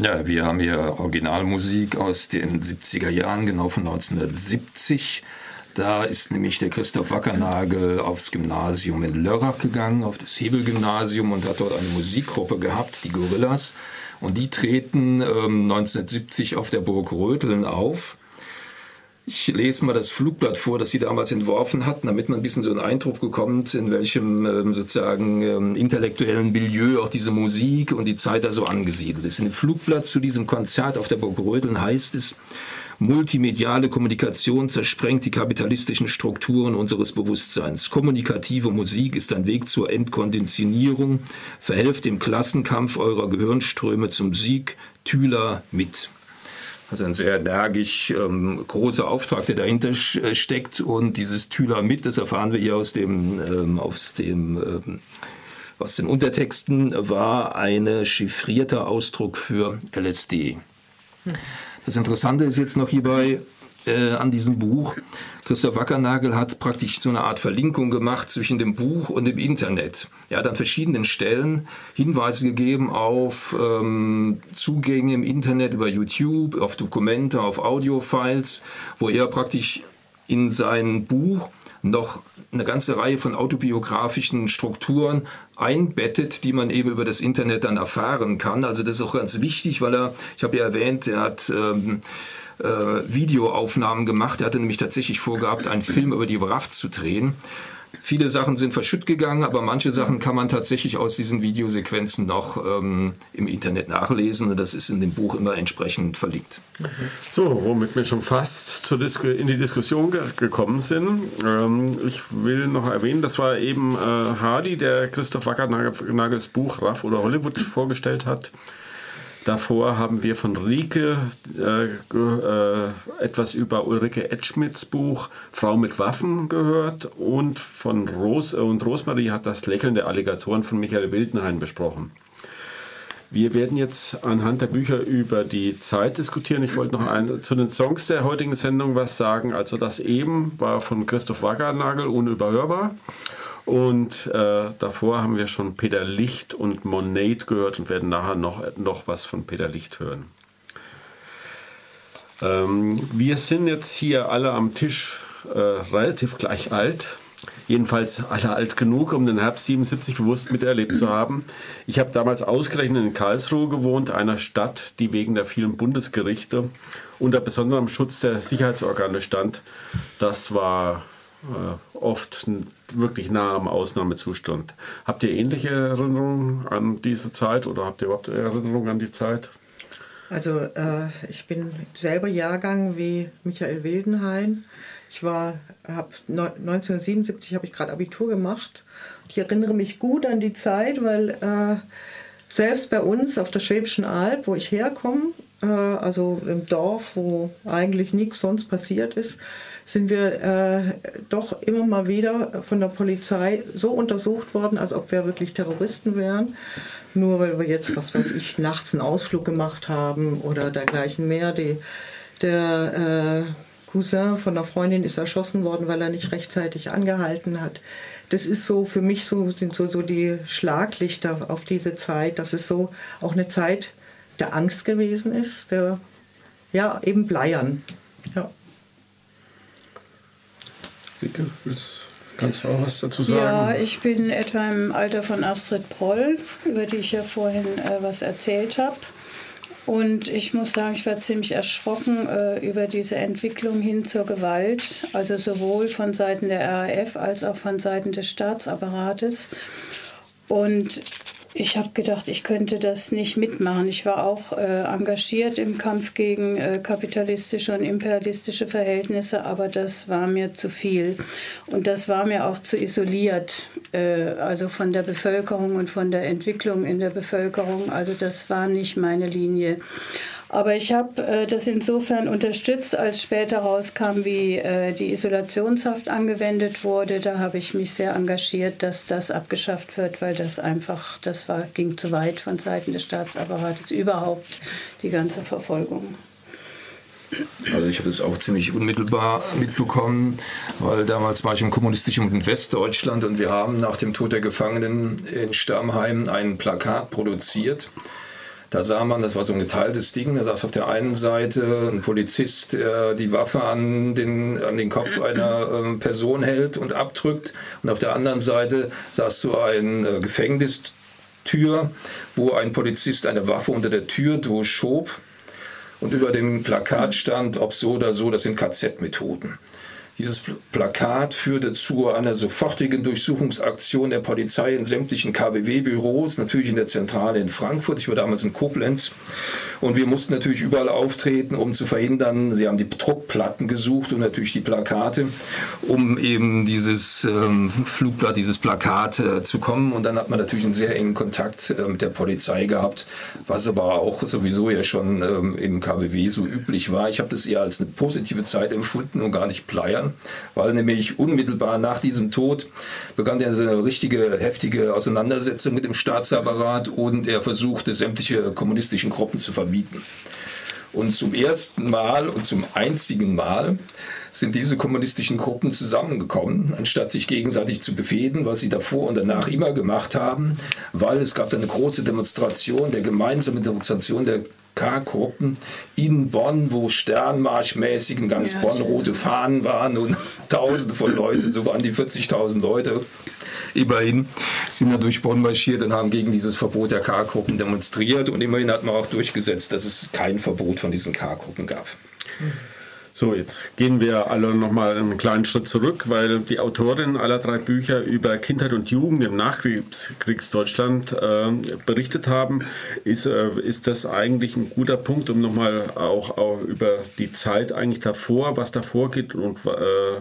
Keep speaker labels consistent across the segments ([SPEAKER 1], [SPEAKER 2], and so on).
[SPEAKER 1] Ja, wir haben hier Originalmusik aus den 70er Jahren, genau von 1970. Da ist nämlich der Christoph Wackernagel aufs Gymnasium in Lörrach gegangen, auf das Hebelgymnasium und hat dort eine Musikgruppe gehabt, die Gorillas. Und die treten ähm, 1970 auf der Burg Röteln auf. Ich lese mal das Flugblatt vor, das Sie damals entworfen hatten, damit man ein bisschen so einen Eindruck bekommt, in welchem ähm, sozusagen ähm, intellektuellen Milieu auch diese Musik und die Zeit da so angesiedelt ist. In dem Flugblatt zu diesem Konzert auf der Burg Rödeln heißt es, Multimediale Kommunikation zersprengt die kapitalistischen Strukturen unseres Bewusstseins. Kommunikative Musik ist ein Weg zur Entkonditionierung. Verhelft dem Klassenkampf eurer Gehirnströme zum Sieg. Thüler mit. Also ein sehr energisch ähm, großer Auftrag, der dahinter äh, steckt. Und dieses Thüler mit, das erfahren wir hier aus dem, ähm, aus dem ähm, aus den Untertexten, war ein chiffrierter Ausdruck für LSD. Hm. Das Interessante ist jetzt noch hierbei, äh, an diesem Buch. Christoph Wackernagel hat praktisch so eine Art Verlinkung gemacht zwischen dem Buch und dem Internet. Er hat an verschiedenen Stellen Hinweise gegeben auf ähm, Zugänge im Internet über YouTube, auf Dokumente, auf Audiofiles, wo er praktisch in sein Buch noch eine ganze Reihe von autobiografischen Strukturen einbettet, die man eben über das Internet dann erfahren kann. Also das ist auch ganz wichtig, weil er, ich habe ja erwähnt, er hat ähm, äh, Videoaufnahmen gemacht. Er hatte nämlich tatsächlich vorgehabt, einen Film über die WRAF zu drehen. Viele Sachen sind verschütt gegangen, aber manche Sachen kann man tatsächlich aus diesen Videosequenzen noch ähm, im Internet nachlesen und das ist in dem Buch immer entsprechend verlinkt.
[SPEAKER 2] So, womit wir schon fast in die Diskussion ge gekommen sind. Ähm, ich will noch erwähnen, das war eben äh, Hardy, der Christoph Wackernagels Buch Raff oder Hollywood vorgestellt hat. Davor haben wir von Rike äh, äh, etwas über Ulrike Edschmidts Buch Frau mit Waffen gehört und von Ros äh, und Rosmarie hat das Lächeln der Alligatoren von Michael Wildenhain besprochen. Wir werden jetzt anhand der Bücher über die Zeit diskutieren. Ich wollte noch ein, zu den Songs der heutigen Sendung was sagen. Also das eben war von Christoph Wackernagel unüberhörbar. Und äh, davor haben wir schon Peter Licht und Monate gehört und werden nachher noch, noch was von Peter Licht hören. Ähm, wir sind jetzt hier alle am Tisch äh, relativ gleich alt. Jedenfalls alle alt genug, um den Herbst 77 bewusst miterlebt zu haben. Ich habe damals ausgerechnet in Karlsruhe gewohnt, einer Stadt, die wegen der vielen Bundesgerichte unter besonderem Schutz der Sicherheitsorgane stand. Das war oft wirklich nah am Ausnahmezustand. Habt ihr ähnliche Erinnerungen an diese Zeit oder habt ihr überhaupt Erinnerungen an die Zeit?
[SPEAKER 3] Also äh, ich bin selber Jahrgang wie Michael Wildenhain. Ich war, habe 1977 habe ich gerade Abitur gemacht. Ich erinnere mich gut an die Zeit, weil äh, selbst bei uns auf der Schwäbischen Alb, wo ich herkomme, äh, also im Dorf, wo eigentlich nichts sonst passiert ist, sind wir äh, doch immer mal wieder von der Polizei so untersucht worden, als ob wir wirklich Terroristen wären. Nur weil wir jetzt, was weiß ich, nachts einen Ausflug gemacht haben oder dergleichen mehr. Die, der äh, Cousin von der Freundin ist erschossen worden, weil er nicht rechtzeitig angehalten hat. Das ist so für mich so sind so, so die Schlaglichter auf diese Zeit. Das ist so auch eine Zeit der Angst gewesen ist, der ja eben Bleiern. Ja.
[SPEAKER 2] Rike, kannst du auch was dazu sagen?
[SPEAKER 4] Ja, ich bin etwa im Alter von Astrid Proll, über die ich ja vorhin äh, was erzählt habe. Und ich muss sagen, ich war ziemlich erschrocken äh, über diese Entwicklung hin zur Gewalt, also sowohl von Seiten der RAF als auch von Seiten des Staatsapparates. Und ich habe gedacht, ich könnte das nicht mitmachen. Ich war auch äh, engagiert im Kampf gegen äh, kapitalistische und imperialistische Verhältnisse, aber das war mir zu viel. Und das war mir auch zu isoliert, äh, also von der Bevölkerung und von der Entwicklung in der Bevölkerung. Also das war nicht meine Linie. Aber ich habe äh, das insofern unterstützt, als später rauskam, wie äh, die Isolationshaft angewendet wurde. Da habe ich mich sehr engagiert, dass das abgeschafft wird, weil das einfach, das war, ging zu weit von Seiten des Staatsapparates überhaupt, die ganze Verfolgung.
[SPEAKER 1] Also ich habe das auch ziemlich unmittelbar mitbekommen, weil damals war ich im kommunistischen Westdeutschland und wir haben nach dem Tod der Gefangenen in Stammheim ein Plakat produziert Da sah man, das war so ein geteiltes Ding, da saß auf der einen Seite ein Polizist, der die Waffe an den, an den Kopf einer ähm, Person hält und abdrückt. Und auf der anderen Seite saß so ein äh, Gefängnistür, wo ein Polizist eine Waffe unter der Tür durchschob. Und über dem Plakat stand, ob so oder so, das sind KZ-Methoden. Dieses Plakat führte zu einer sofortigen Durchsuchungsaktion der Polizei in sämtlichen KBW-Büros, natürlich in der Zentrale in Frankfurt. Ich war damals in Koblenz. Und wir mussten natürlich überall auftreten, um zu verhindern, sie haben die Druckplatten gesucht und natürlich die Plakate, um eben dieses ähm, Flugblatt, dieses Plakat äh, zu kommen. Und dann hat man natürlich einen sehr engen Kontakt äh, mit der Polizei gehabt, was aber auch sowieso ja schon ähm, im KBW so üblich war. Ich habe das eher als eine positive Zeit empfunden und gar nicht pleiern, weil nämlich unmittelbar nach diesem Tod begann so eine richtige heftige Auseinandersetzung mit dem Staatsapparat und er versuchte sämtliche kommunistischen Gruppen zu verbieten. Und zum ersten Mal und zum einzigen Mal sind diese kommunistischen Gruppen zusammengekommen, anstatt sich gegenseitig zu befehden, was sie davor und danach immer gemacht haben, weil es gab eine große Demonstration, der gemeinsame Demonstration der K-Gruppen in Bonn, wo sternmarschmäßig in ganz ja, Bonn rote Fahnen waren und tausende von Leuten, so waren die 40.000 Leute immerhin sind da durch Bonn marschiert und haben gegen dieses Verbot der K-Gruppen demonstriert. Und immerhin hat man auch durchgesetzt, dass es kein Verbot von diesen K-Gruppen gab.
[SPEAKER 2] So, jetzt gehen wir alle nochmal einen kleinen Schritt zurück, weil die Autorin aller drei Bücher über Kindheit und Jugend im Nachkriegsdeutschland äh, berichtet haben. Ist, äh, ist das eigentlich ein guter Punkt, um nochmal auch, auch über die Zeit eigentlich davor, was davor geht und äh,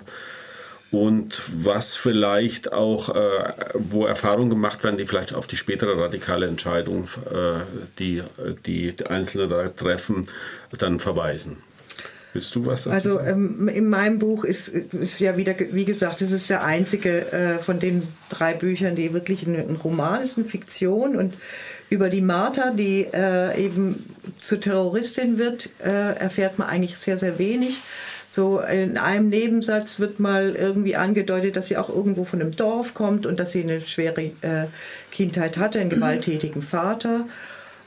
[SPEAKER 2] und was vielleicht auch, äh, wo Erfahrungen gemacht werden, die vielleicht auf die spätere radikale Entscheidung, äh, die, die Einzelne da treffen, dann verweisen. Willst du was
[SPEAKER 3] dazu Also ähm, in meinem Buch ist, ist ja wieder, wie gesagt, es ist der einzige äh, von den drei Büchern, die wirklich ein, ein, Roman ist, eine Fiktion und über die Martha, die äh, eben zur Terroristin wird, äh, erfährt man eigentlich sehr, sehr wenig. So in einem Nebensatz wird mal irgendwie angedeutet, dass sie auch irgendwo von einem Dorf kommt und dass sie eine schwere äh, Kindheit hatte, einen gewalttätigen Vater.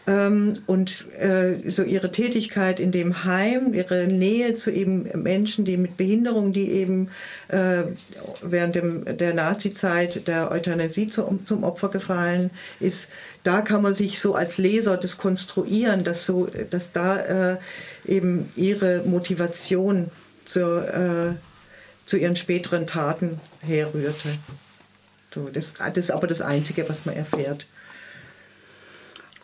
[SPEAKER 3] Ähm, und äh, so ihre Tätigkeit in dem Heim, ihre Nähe zu eben Menschen, die mit Behinderung, die eben äh, während dem, der Nazizeit der Euthanasie zu, zum Opfer gefallen ist, da kann man sich so als Leser das konstruieren, dass, so, dass da äh, eben ihre Motivation zur, äh, zu ihren späteren Taten herrührte. So, das, das ist aber das Einzige, was man erfährt.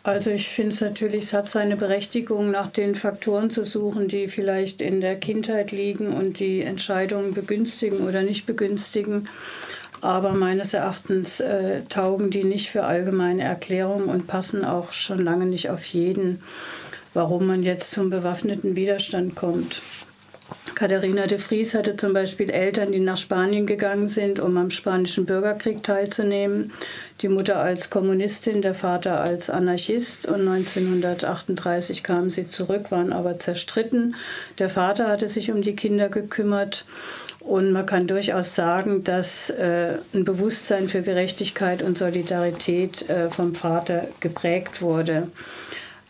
[SPEAKER 4] Also ich finde es natürlich, es hat seine Berechtigung, nach den Faktoren zu suchen, die vielleicht in der Kindheit liegen und die Entscheidungen begünstigen oder nicht begünstigen. Aber meines Erachtens äh, taugen die nicht für allgemeine Erklärungen und passen auch schon lange nicht auf jeden, warum man jetzt zum bewaffneten Widerstand kommt. Katharina de Vries hatte zum Beispiel Eltern, die nach Spanien gegangen sind, um am spanischen Bürgerkrieg teilzunehmen. Die Mutter als Kommunistin, der Vater als Anarchist. Und 1938 kamen sie zurück, waren aber zerstritten. Der Vater hatte sich um die Kinder gekümmert. Und man kann durchaus sagen, dass äh, ein Bewusstsein für Gerechtigkeit und Solidarität äh, vom Vater geprägt wurde.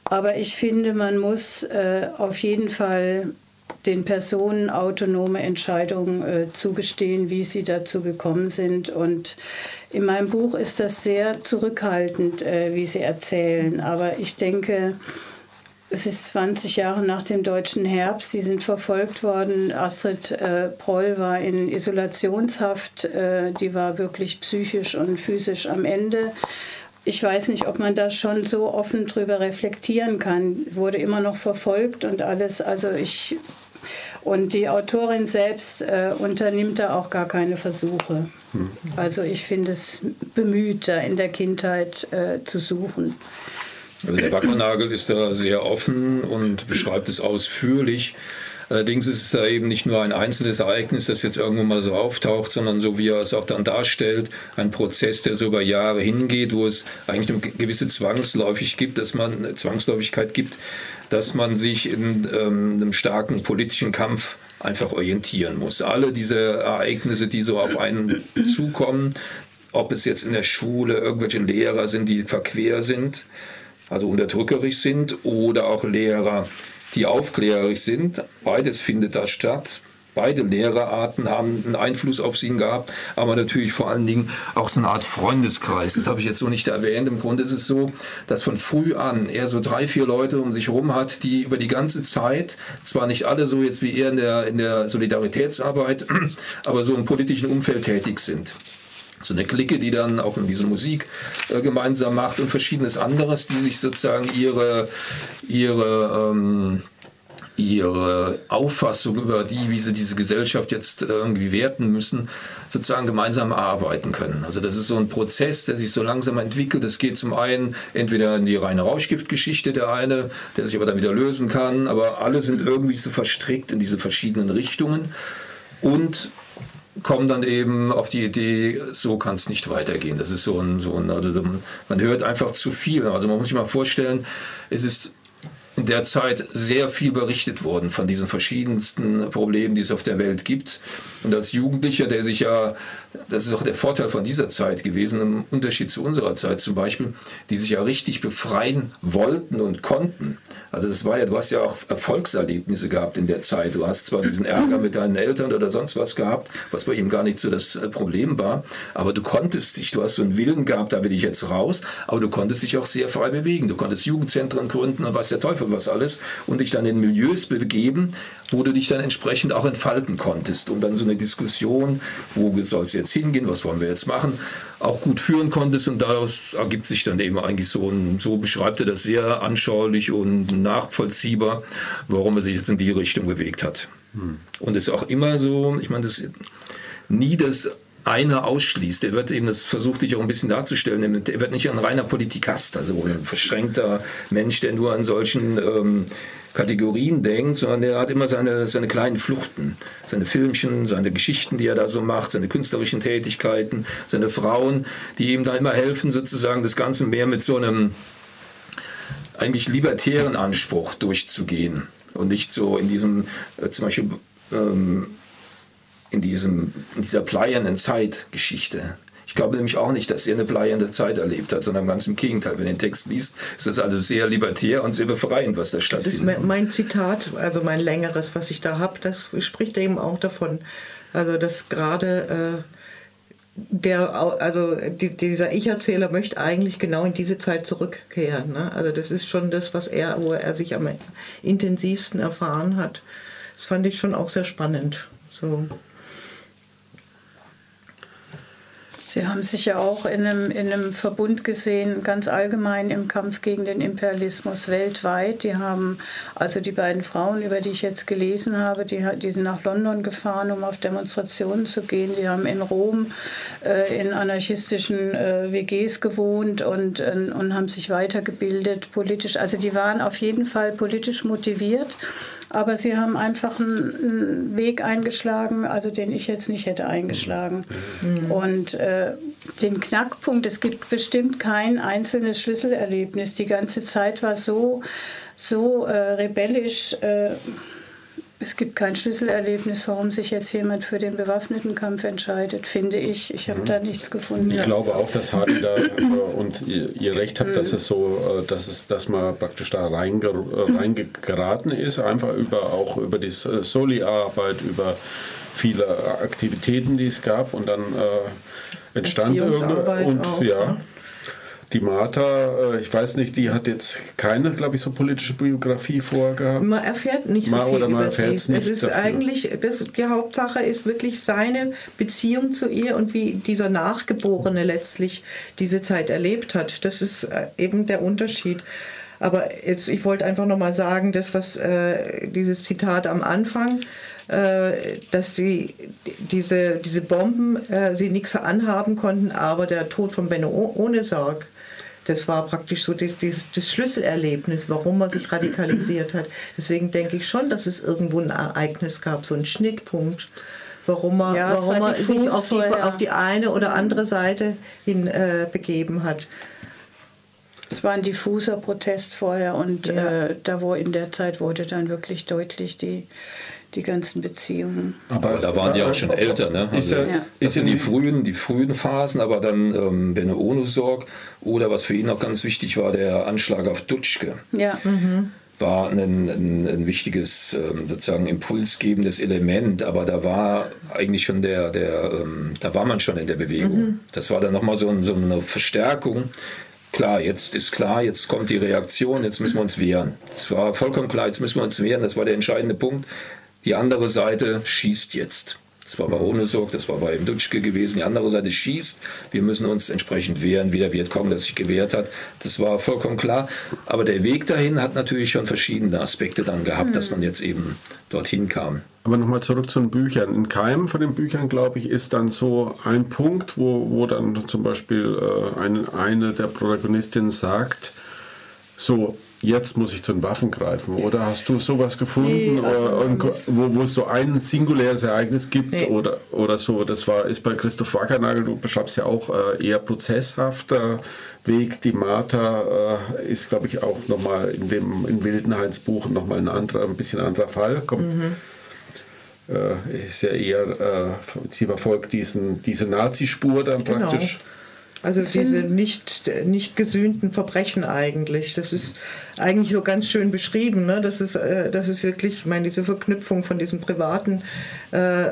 [SPEAKER 4] Aber ich finde, man muss äh, auf jeden Fall den Personen autonome Entscheidungen äh, zugestehen, wie sie dazu gekommen sind. Und in meinem Buch ist das sehr zurückhaltend, äh, wie sie erzählen. Aber ich denke, es ist 20 Jahre nach dem deutschen Herbst. Sie sind verfolgt worden. Astrid äh, Proll war in Isolationshaft. Äh, die war wirklich psychisch und physisch am Ende. Ich weiß nicht, ob man da schon so offen drüber reflektieren kann. Wurde immer noch verfolgt und alles. Also ich und die Autorin selbst äh, unternimmt da auch gar keine Versuche. Hm. Also ich finde es bemüht, da in der Kindheit äh, zu suchen.
[SPEAKER 1] Also der Wackernagel ist da sehr offen und beschreibt es ausführlich. Allerdings ist es da eben nicht nur ein einzelnes Ereignis, das jetzt irgendwo mal so auftaucht, sondern so wie er es auch dann darstellt, ein Prozess, der so über Jahre hingeht, wo es eigentlich eine gewisse Zwangsläufig gibt, dass man Zwangsläufigkeit gibt, dass man sich in ähm, einem starken politischen Kampf einfach orientieren muss. Alle diese Ereignisse, die so auf einen zukommen, ob es jetzt in der Schule irgendwelche Lehrer sind, die verquer sind, also unterdrückerisch sind, oder auch Lehrer, die aufklärerisch sind. Beides findet da statt. Beide Lehrerarten haben einen Einfluss auf ihn gehabt, aber natürlich vor allen Dingen auch so eine Art Freundeskreis. Das habe ich jetzt so nicht erwähnt. Im Grunde ist es so, dass von früh an er so drei, vier Leute um sich herum hat, die über die ganze Zeit, zwar nicht alle so jetzt wie er in der, in der Solidaritätsarbeit, aber so im politischen Umfeld tätig sind so eine Clique, die dann auch in diese Musik äh, gemeinsam macht und verschiedenes anderes, die sich sozusagen ihre, ihre ähm, ihre Auffassung über die, wie sie diese Gesellschaft jetzt irgendwie werten müssen, sozusagen gemeinsam erarbeiten können. Also das ist so ein Prozess, der sich so langsam entwickelt. Es geht zum einen entweder in die reine Rauschgiftgeschichte der eine, der sich aber dann wieder lösen kann, aber alle sind irgendwie so verstrickt in diese verschiedenen Richtungen und kommen dann eben auf die Idee, so kann es nicht weitergehen. Das ist so ein, so ein, also man hört einfach zu viel. Also man muss sich mal vorstellen, es ist in der Zeit sehr viel berichtet worden von diesen verschiedensten Problemen, die es auf der Welt gibt. Und als Jugendlicher, der sich ja, das ist auch der Vorteil von dieser Zeit gewesen, im Unterschied zu unserer Zeit zum Beispiel, die sich ja richtig befreien wollten und konnten. Also das war ja, du hast ja auch Erfolgserlebnisse gehabt in der Zeit. Du hast zwar diesen Ärger mit deinen Eltern oder sonst was gehabt, was bei ihm gar nicht so das äh, Problem war, aber du konntest dich, du hast so einen Willen gehabt, da will ich jetzt raus, aber du konntest dich auch sehr frei bewegen. Du konntest Jugendzentren gründen und was der Teufel was alles und dich dann in Milieus begeben, wo du dich dann entsprechend auch entfalten konntest und dann so eine Diskussion, wo soll es jetzt hingehen, was wollen wir jetzt machen, auch gut führen konntest und daraus ergibt sich dann eben eigentlich so ein, so beschreibt er das sehr anschaulich und nachvollziehbar, warum er sich jetzt in die Richtung bewegt hat. Hm. Und es ist auch immer so, ich meine, das nie das einer ausschließt. Er wird eben, das versucht ich auch ein bisschen darzustellen, er wird nicht ein reiner Politikast, also ein verschränkter Mensch, der nur an solchen ähm, Kategorien denkt, sondern er hat immer seine, seine kleinen Fluchten, seine Filmchen, seine Geschichten, die er da so macht, seine künstlerischen Tätigkeiten, seine Frauen, die ihm da immer helfen, sozusagen das Ganze mehr mit so einem eigentlich libertären Anspruch durchzugehen und nicht so in diesem äh, zum Beispiel ähm, in, diesem, in dieser bleiernen Zeitgeschichte. Ich glaube nämlich auch nicht, dass er eine bleiernde Zeit erlebt hat, sondern ganz im Gegenteil. Wenn du den Text liest, ist das also sehr libertär und sehr befreiend, was da stattfindet.
[SPEAKER 3] Das ist mein Zitat, also mein längeres, was ich da habe, das spricht eben auch davon, also dass gerade äh, der, also die, dieser Ich-Erzähler möchte eigentlich genau in diese Zeit zurückkehren. Ne? Also das ist schon das, was er, wo er sich am intensivsten erfahren hat. Das fand ich schon auch sehr spannend. So.
[SPEAKER 4] Sie haben sich ja auch in einem, in einem Verbund gesehen, ganz allgemein im Kampf gegen den Imperialismus weltweit. Die haben, also die beiden Frauen, über die ich jetzt gelesen habe, die, die sind nach London gefahren, um auf Demonstrationen zu gehen. Die haben in Rom äh, in anarchistischen äh, WGs gewohnt und, äh, und haben sich weitergebildet politisch. Also die waren auf jeden Fall politisch motiviert aber sie haben einfach einen, Weg eingeschlagen, also den ich jetzt nicht hätte eingeschlagen. Mhm. Und äh, den Knackpunkt, es gibt bestimmt kein einzelnes Schlüsselerlebnis. Die ganze Zeit war so, so äh, rebellisch. Äh, es gibt kein Schlüsselerlebnis, warum sich jetzt jemand für den bewaffneten Kampf entscheidet, finde ich. Ich habe mhm. da nichts gefunden.
[SPEAKER 2] Ich glaube auch, dass Hardy da äh, und ihr, ihr, Recht habt, mhm. dass es so, äh, dass es, dass man praktisch da reinge, äh, reingeraten ist, einfach über auch über die Soli-Arbeit, über viele Aktivitäten, die es gab und dann äh, entstand irgendeine und auch, ja. ja die Martha, äh, ich weiß nicht, die hat jetzt keine, glaube ich, so politische Biografie vorgehabt.
[SPEAKER 3] Man erfährt nicht so viel oder man über sie. Nicht es ist dafür. eigentlich, das, die Hauptsache ist wirklich seine Beziehung zu ihr und wie dieser Nachgeborene letztlich diese Zeit erlebt hat. Das ist äh, eben der Unterschied. Aber jetzt, ich wollte einfach nochmal sagen, das, was äh, dieses Zitat am Anfang, äh, dass die, diese, diese Bomben äh, sie nichts anhaben konnten, aber der Tod von Benno ohne Sorg das war praktisch so das, das, das, Schlüsselerlebnis, warum man sich radikalisiert hat. Deswegen denke ich schon, dass es irgendwo ein Ereignis gab, so ein Schnittpunkt, warum man, ja, warum man sich auf die, auf die, eine oder andere Seite hin äh, begeben hat.
[SPEAKER 4] es war ein diffuser Protest vorher und
[SPEAKER 3] Ja.
[SPEAKER 4] äh, da wo in der Zeit wurde dann wirklich deutlich die, die ganzen Beziehungen.
[SPEAKER 1] Aber da waren die auch schon älter, ne?
[SPEAKER 2] Ist ja, ist
[SPEAKER 1] sind
[SPEAKER 2] ja
[SPEAKER 1] die frühen, die frühen Phasen, aber dann ähm, Bene Onusorg oder was für ihn auch ganz wichtig war, der Anschlag auf Dutschke
[SPEAKER 4] Ja,
[SPEAKER 1] war ein, ein, ein wichtiges, ähm, sozusagen impulsgebendes Element, aber da war eigentlich schon der, der ähm, da war man schon in der Bewegung. Das war dann nochmal so, ein, so eine Verstärkung. Klar, jetzt ist klar, jetzt kommt die Reaktion, jetzt müssen wir uns wehren. Es war vollkommen klar, jetzt müssen wir uns wehren, das war der entscheidende Punkt. Die andere Seite schießt jetzt. Das war bei Onusorg, das war bei Dutschke gewesen. Die andere Seite schießt. Wir müssen uns entsprechend wehren, wie der Vietcong das sich gewehrt hat. Das war vollkommen klar. Aber der Weg dahin hat natürlich schon verschiedene Aspekte dann gehabt, dass man jetzt eben dorthin kam.
[SPEAKER 2] Aber nochmal zurück zu den Büchern. In keinem von den Büchern, glaube ich, ist dann so ein Punkt, wo, wo dann zum Beispiel äh, eine, eine der Protagonistinnen sagt, so, jetzt muss ich zu den Waffen greifen. Oder hast du sowas gefunden,
[SPEAKER 3] Nee, also
[SPEAKER 2] wo, wo es so ein singuläres Ereignis gibt
[SPEAKER 3] Nee.
[SPEAKER 2] oder, oder so? Das war, ist bei Christoph Wackernagel, du beschreibst ja auch äh, eher prozesshafter Weg. Die Martha äh, ist, glaube ich, auch nochmal in dem in Wildenhains Buch nochmal ein anderer, ein bisschen anderer Fall. Kommt äh, ist ja eher, äh, sie verfolgt diesen, diese Nazispur dann
[SPEAKER 3] Genau. Also diese nicht, nicht gesühnten Verbrechen eigentlich. Das ist eigentlich so ganz schön beschrieben. Ne? Das, ist, äh, das ist wirklich, ich meine, diese Verknüpfung von diesem privaten äh,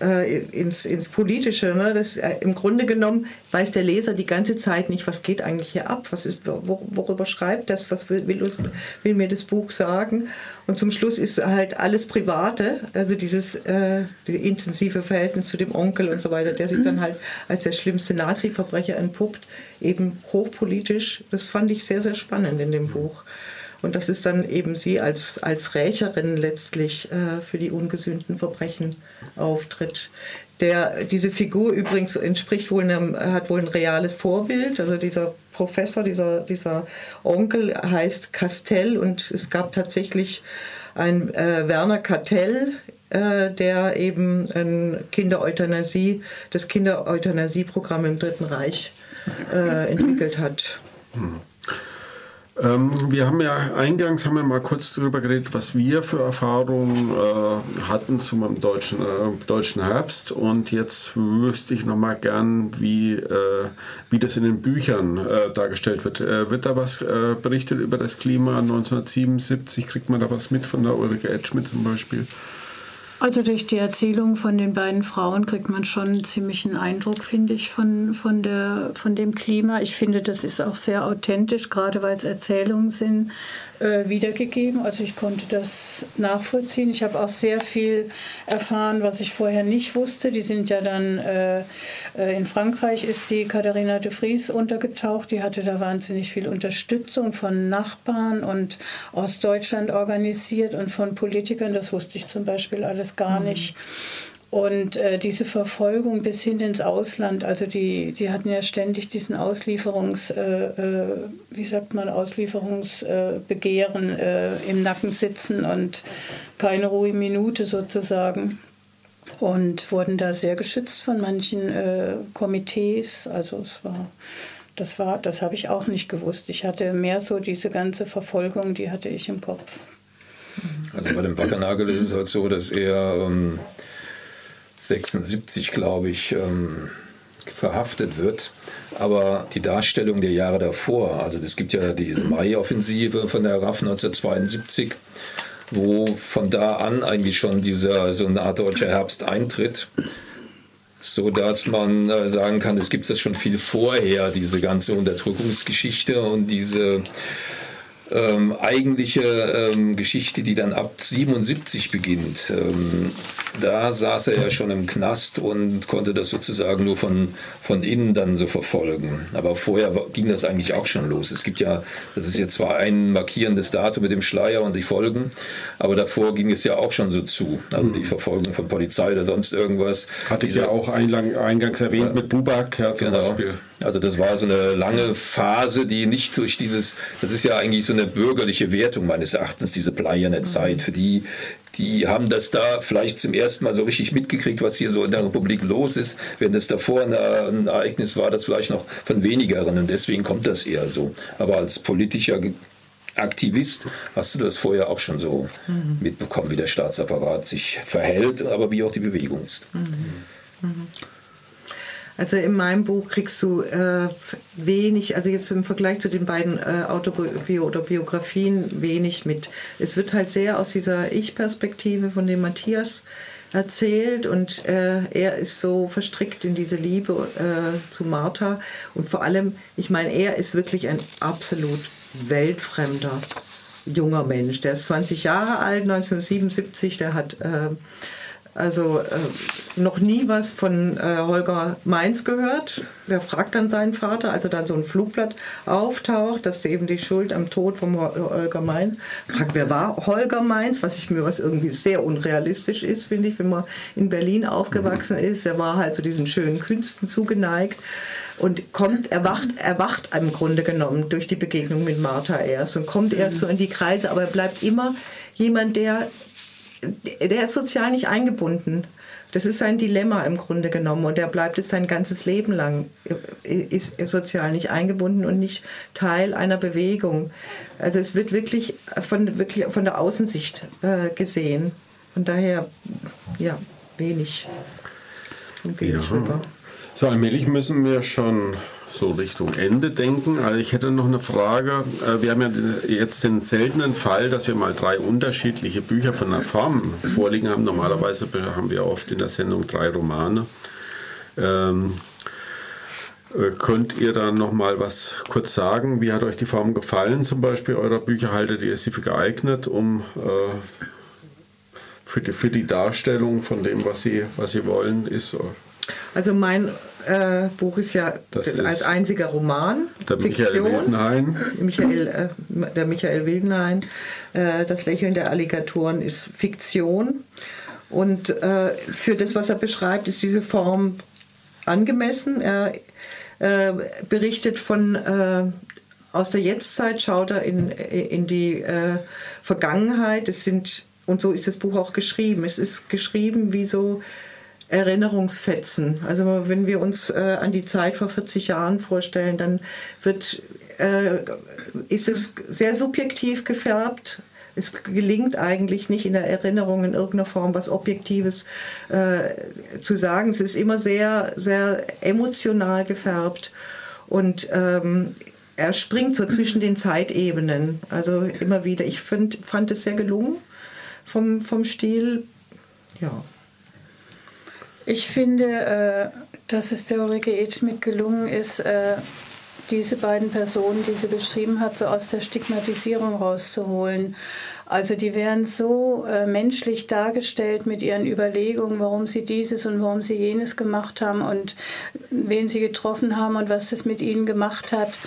[SPEAKER 3] äh, ins, ins Politische. Ne? Das, äh, Im Grunde genommen weiß der Leser die ganze Zeit nicht, was geht eigentlich hier ab, was ist, wor worüber schreibt das, was will, will, will mir das Buch sagen. Und zum Schluss ist halt alles Private, also dieses äh, intensive Verhältnis zu dem Onkel und so weiter, der sich dann halt als der schlimmste Nazi-Verbrecher entpuppt, eben hochpolitisch. Das fand ich sehr, sehr spannend in dem Buch. Und das ist dann eben sie als, als Rächerin letztlich äh, für die ungesühnten Verbrechen auftritt. Der, diese Figur übrigens entspricht wohl einem, hat wohl ein reales Vorbild. Also dieser Professor, dieser, dieser Onkel heißt Castell und es gab tatsächlich ein äh, Werner Kartell, äh, der eben ein Kindereuthanasie, das Kindereuthanasie-Programm im Dritten Reich äh, entwickelt hat.
[SPEAKER 2] Ähm, wir haben ja eingangs haben wir mal kurz darüber geredet, was wir für Erfahrungen äh, hatten zum deutschen, äh, deutschen Herbst. Und jetzt wüsste ich noch mal gern, wie, äh, wie das in den Büchern äh, dargestellt wird. Äh, wird da was äh, berichtet über das Klima 1977? Kriegt man da was mit von der Ulrike Edschmidt zum Beispiel?
[SPEAKER 4] Also durch die Erzählung von den beiden Frauen kriegt man schon einen ziemlichen Eindruck, finde ich, von, von, der, von dem Klima. Ich finde, das ist auch sehr authentisch, gerade weil es Erzählungen sind, wiedergegeben. Also ich konnte das nachvollziehen. Ich habe auch sehr viel erfahren, was ich vorher nicht wusste. Die sind ja dann, äh, äh, in Frankreich ist die Katharina de Vries untergetaucht. Die hatte da wahnsinnig viel Unterstützung von Nachbarn und aus Deutschland organisiert und von Politikern. Das wusste ich zum Beispiel alles gar nicht. Und äh, diese Verfolgung bis hin ins Ausland, also die, die hatten ja ständig diesen Auslieferungs, äh, äh, wie sagt man, Auslieferungsbegehren äh, im Nacken sitzen und keine ruhige Minute sozusagen. Und wurden da sehr geschützt von manchen äh, Komitees. Also es war, das war, das habe ich auch nicht gewusst. Ich hatte mehr so diese ganze Verfolgung, die hatte ich im Kopf.
[SPEAKER 1] Also bei dem Wackernagel ist es halt so, dass er ähm, 76, glaube ich, ähm, verhaftet wird. Aber die Darstellung der Jahre davor, also es gibt ja diese Mai-Offensive von der RAF 1972, wo von da an eigentlich schon dieser so eine Art deutscher Herbst eintritt, so dass man äh, sagen kann, es gibt das schon viel vorher, diese ganze Unterdrückungsgeschichte und diese ähm, eigentliche ähm, Geschichte, die dann ab 77 beginnt. Ähm, da saß er ja schon im Knast und konnte das sozusagen nur von, von innen dann so verfolgen. Aber vorher ging das eigentlich auch schon los. Es gibt ja, das ist jetzt zwar ein markierendes Datum mit dem Schleier und die Folgen, aber davor ging es ja auch schon so zu. Also die Verfolgung von Polizei oder sonst irgendwas.
[SPEAKER 2] Hatte ich
[SPEAKER 1] Diese-
[SPEAKER 2] ja auch einlang, eingangs erwähnt mit Bubak ja, zum
[SPEAKER 1] Genau.
[SPEAKER 2] Beispiel.
[SPEAKER 1] Also das war so eine lange Phase, die nicht durch dieses, das ist ja eigentlich so eine bürgerliche Wertung meines Erachtens, diese bleierne Zeit. Für die, die haben das da vielleicht zum ersten Mal so richtig mitgekriegt, was hier so in der Republik los ist, wenn das davor ein Ereignis war, das vielleicht noch von wenigeren und deswegen kommt das eher so. Aber als politischer Aktivist hast du das vorher auch schon so mhm. mitbekommen, wie der Staatsapparat sich verhält, aber wie auch die Bewegung ist.
[SPEAKER 3] Mhm. Also in meinem Buch kriegst du äh, wenig, also jetzt im Vergleich zu den beiden äh, Autobio oder Biografien wenig mit. Es wird halt sehr aus dieser Ich-Perspektive von dem Matthias erzählt und äh, er ist so verstrickt in diese Liebe äh, zu Martha und vor allem, ich meine, er ist wirklich ein absolut weltfremder junger Mensch. Der ist 20 Jahre alt, 1977, der hat äh, also äh, noch nie was von äh, Holger Mainz gehört. Der fragt dann seinen Vater, also dann so ein Flugblatt auftaucht, dass eben die Schuld am Tod von Holger Mainz. Fragt, wer war Holger Mainz? Was ich mir was irgendwie sehr unrealistisch ist, finde ich, wenn man in Berlin aufgewachsen ist. Der war halt so diesen schönen Künsten zugeneigt und kommt, erwacht, erwacht im Grunde genommen durch die Begegnung mit Martha erst und kommt erst so in die Kreise, aber er bleibt immer jemand, der der ist sozial nicht eingebunden. Das ist sein Dilemma im Grunde genommen und er bleibt es sein ganzes Leben lang, ist sozial nicht eingebunden und nicht Teil einer Bewegung. Also es wird wirklich von, wirklich von der Außensicht äh, gesehen. Von daher, ja, wenig.
[SPEAKER 2] wenig ja. So allmählich müssen wir schon so Richtung Ende denken. Also ich hätte noch eine Frage. Äh, wir haben ja jetzt den seltenen Fall, dass wir mal drei unterschiedliche Bücher von der Form vorliegen haben. Normalerweise haben wir oft in der Sendung drei Romane. Ähm, äh, könnt ihr da noch mal was kurz sagen? Wie hat euch die Form gefallen? Zum Beispiel eurer Bücher haltet ihr sie für geeignet, um äh, für, die, für die Darstellung von dem, was sie, was sie wollen, ist?
[SPEAKER 3] Also mein äh, Buch ist ja das, das ist als einziger Roman.
[SPEAKER 2] Der Fiktion. Michael Wildenhain.
[SPEAKER 3] Michael, äh, der Michael Wildenhain. Äh, das Lächeln der Alligatoren ist Fiktion. Und äh, für das, was er beschreibt, ist diese Form angemessen. Er äh, berichtet von äh, aus der Jetztzeit, schaut er in, in die Vergangenheit. Es sind und so ist das Buch auch geschrieben. Es ist geschrieben wie so Erinnerungsfetzen. Also wenn wir uns äh, an die Zeit vor 40 Jahren vorstellen, dann wird, äh, ist es sehr subjektiv gefärbt. Es gelingt eigentlich nicht in der Erinnerung in irgendeiner Form was Objektives äh, zu sagen. Es ist immer sehr, sehr emotional gefärbt und ähm, er springt so zwischen den Zeitebenen. Also immer wieder. Ich find, fand es sehr gelungen vom, vom Stil. Ja.
[SPEAKER 4] Ich finde, äh, dass es der Ulrike Edschmidt gelungen ist, äh, diese beiden Personen, die sie beschrieben hat, so aus der Stigmatisierung rauszuholen. Also die werden so äh, menschlich dargestellt mit ihren Überlegungen, warum sie dieses und warum sie jenes gemacht haben und wen sie getroffen haben und was das mit ihnen gemacht hat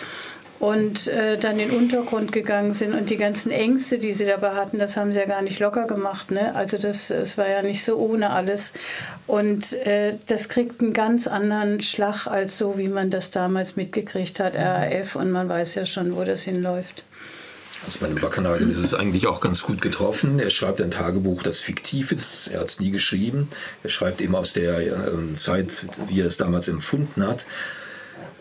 [SPEAKER 4] und äh, dann in den Untergrund gegangen sind und die ganzen Ängste, die sie dabei hatten, das haben sie ja gar nicht locker gemacht. Ne? Also das, das war ja nicht so ohne alles. Und äh, das kriegt einen ganz anderen Schlag als so, wie man das damals mitgekriegt hat, RAF, und man weiß ja schon, wo das hinläuft.
[SPEAKER 1] Also bei dem Wackernagen ist es eigentlich auch ganz gut getroffen. Er schreibt ein Tagebuch, das fiktiv ist. Er hat es nie geschrieben. Er schreibt eben aus der äh, Zeit, wie er es damals empfunden hat.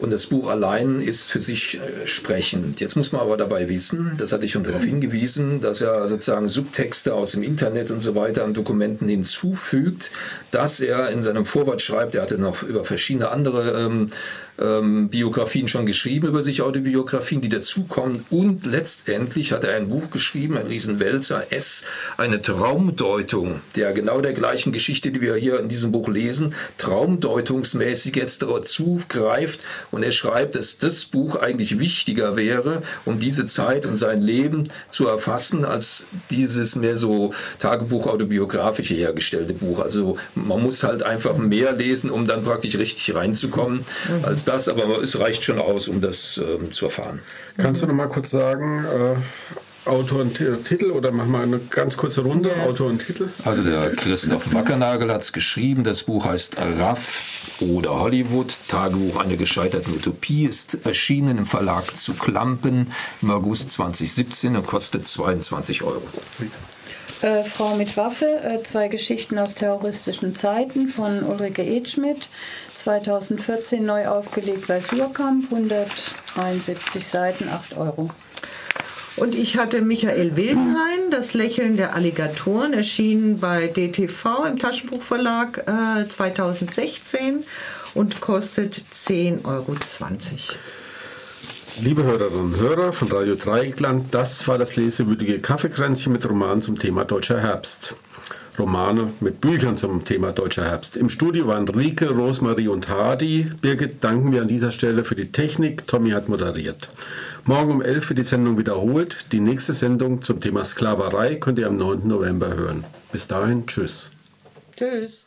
[SPEAKER 1] Und das Buch allein ist für sich äh, sprechend. Jetzt muss man aber dabei wissen, das hatte ich schon darauf hingewiesen, dass er sozusagen Subtexte aus dem Internet und so weiter an Dokumenten hinzufügt, dass er in seinem Vorwort schreibt, er hatte noch über verschiedene andere ähm, ähm, Biografien schon geschrieben über sich, Autobiografien, die dazukommen. Und letztendlich hat er ein Buch geschrieben, ein Riesenwälzer, S, eine Traumdeutung der genau der gleichen Geschichte, die wir hier in diesem Buch lesen, traumdeutungsmäßig jetzt dazu greift. Und er schreibt, dass das Buch eigentlich wichtiger wäre, um diese Zeit und sein Leben zu erfassen, als dieses mehr so Tagebuch autobiografische hergestellte Buch. Also man muss halt einfach mehr lesen, um dann praktisch richtig reinzukommen, mhm. als das, aber es reicht schon aus, um das ähm, zu erfahren.
[SPEAKER 2] Kannst du noch mal kurz sagen, äh, Autor und Titel oder mach mal eine ganz kurze Runde, Autor und Titel?
[SPEAKER 1] Also der Christoph Wackernagel hat es geschrieben, das Buch heißt Raff oder Hollywood. Tagebuch einer gescheiterten Utopie ist erschienen im Verlag zu Klampen im August 2017 und kostet 22 Euro.
[SPEAKER 4] Äh, Frau mit Waffe, äh, zwei Geschichten aus terroristischen Zeiten von Ulrike Edschmidt, 2014 neu aufgelegt bei Surkamp, 173 Seiten, 8 Euro.
[SPEAKER 3] Und ich hatte Michael Wildenhain, Das Lächeln der Alligatoren, erschienen bei DTV im Taschenbuchverlag äh, 2016 und kostet 10,20 Euro.
[SPEAKER 2] Liebe Hörerinnen und Hörer von Radio Dreieckland, das war das lesewürdige Kaffeekränzchen mit Romanen zum Thema Deutscher Herbst. Romane mit Büchern zum Thema Deutscher Herbst. Im Studio waren Rike, Rosmarie und Hardy. Birgit danken wir an dieser Stelle für die Technik. Tommy hat moderiert. Morgen um 11 wird die Sendung wiederholt. Die nächste Sendung zum Thema Sklaverei könnt ihr am 9. November hören. Bis dahin, tschüss.
[SPEAKER 3] Tschüss.